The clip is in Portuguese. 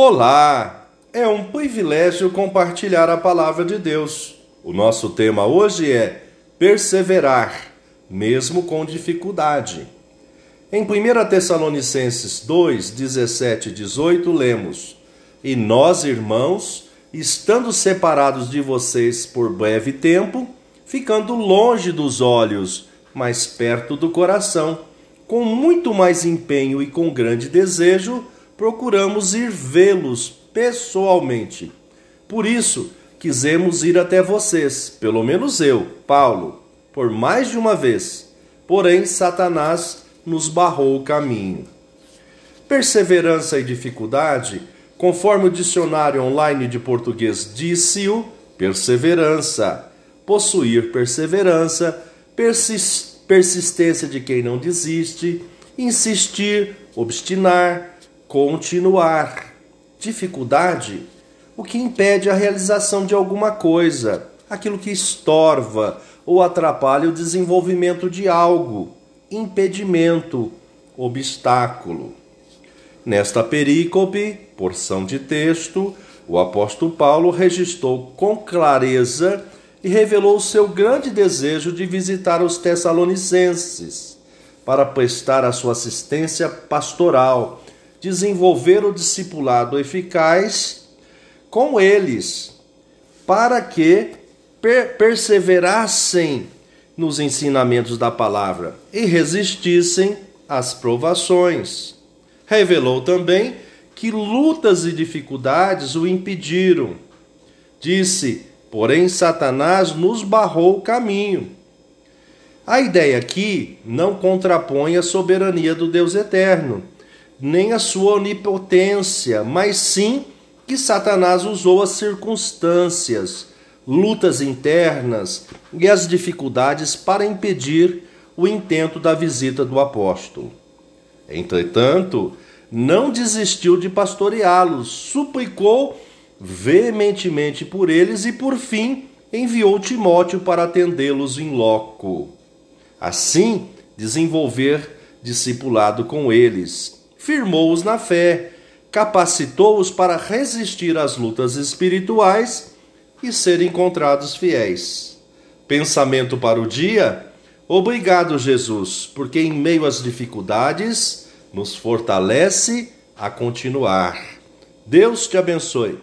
Olá! É um privilégio compartilhar a palavra de Deus. O nosso tema hoje é perseverar, mesmo com dificuldade. Em 1 Tessalonicenses 2, 17 e 18, lemos: E nós, irmãos, estando separados de vocês por breve tempo, ficando longe dos olhos, mas perto do coração, com muito mais empenho e com grande desejo, procuramos ir vê-los pessoalmente. Por isso, quisemos ir até vocês, pelo menos eu, Paulo, por mais de uma vez. Porém, Satanás nos barrou o caminho. Perseverança e dificuldade, conforme o dicionário online de português disse-o, perseverança. Possuir perseverança, persistência de quem não desiste, insistir, obstinar, continuar. Dificuldade, o que impede a realização de alguma coisa, aquilo que estorva ou atrapalha o desenvolvimento de algo, impedimento, obstáculo. Nesta perícope, porção de texto, o apóstolo Paulo registrou com clareza e revelou seu grande desejo de visitar os Tessalonicenses para prestar a sua assistência pastoral desenvolver o discipulado eficaz com eles, para que per perseverassem nos ensinamentos da palavra e resistissem às provações. Revelou também que lutas e dificuldades o impediram. Disse: porém, Satanás nos barrou o caminho. A ideia aqui não contrapõe a soberania do Deus eterno nem a sua onipotência, mas sim que Satanás usou as circunstâncias, lutas internas e as dificuldades para impedir o intento da visita do apóstolo. Entretanto, não desistiu de pastoreá-los, suplicou veementemente por eles e, por fim, enviou Timóteo para atendê-los em loco. Assim, desenvolver discipulado com eles firmou-os na fé, capacitou-os para resistir às lutas espirituais e ser encontrados fiéis. Pensamento para o dia? Obrigado, Jesus, porque em meio às dificuldades nos fortalece a continuar. Deus te abençoe.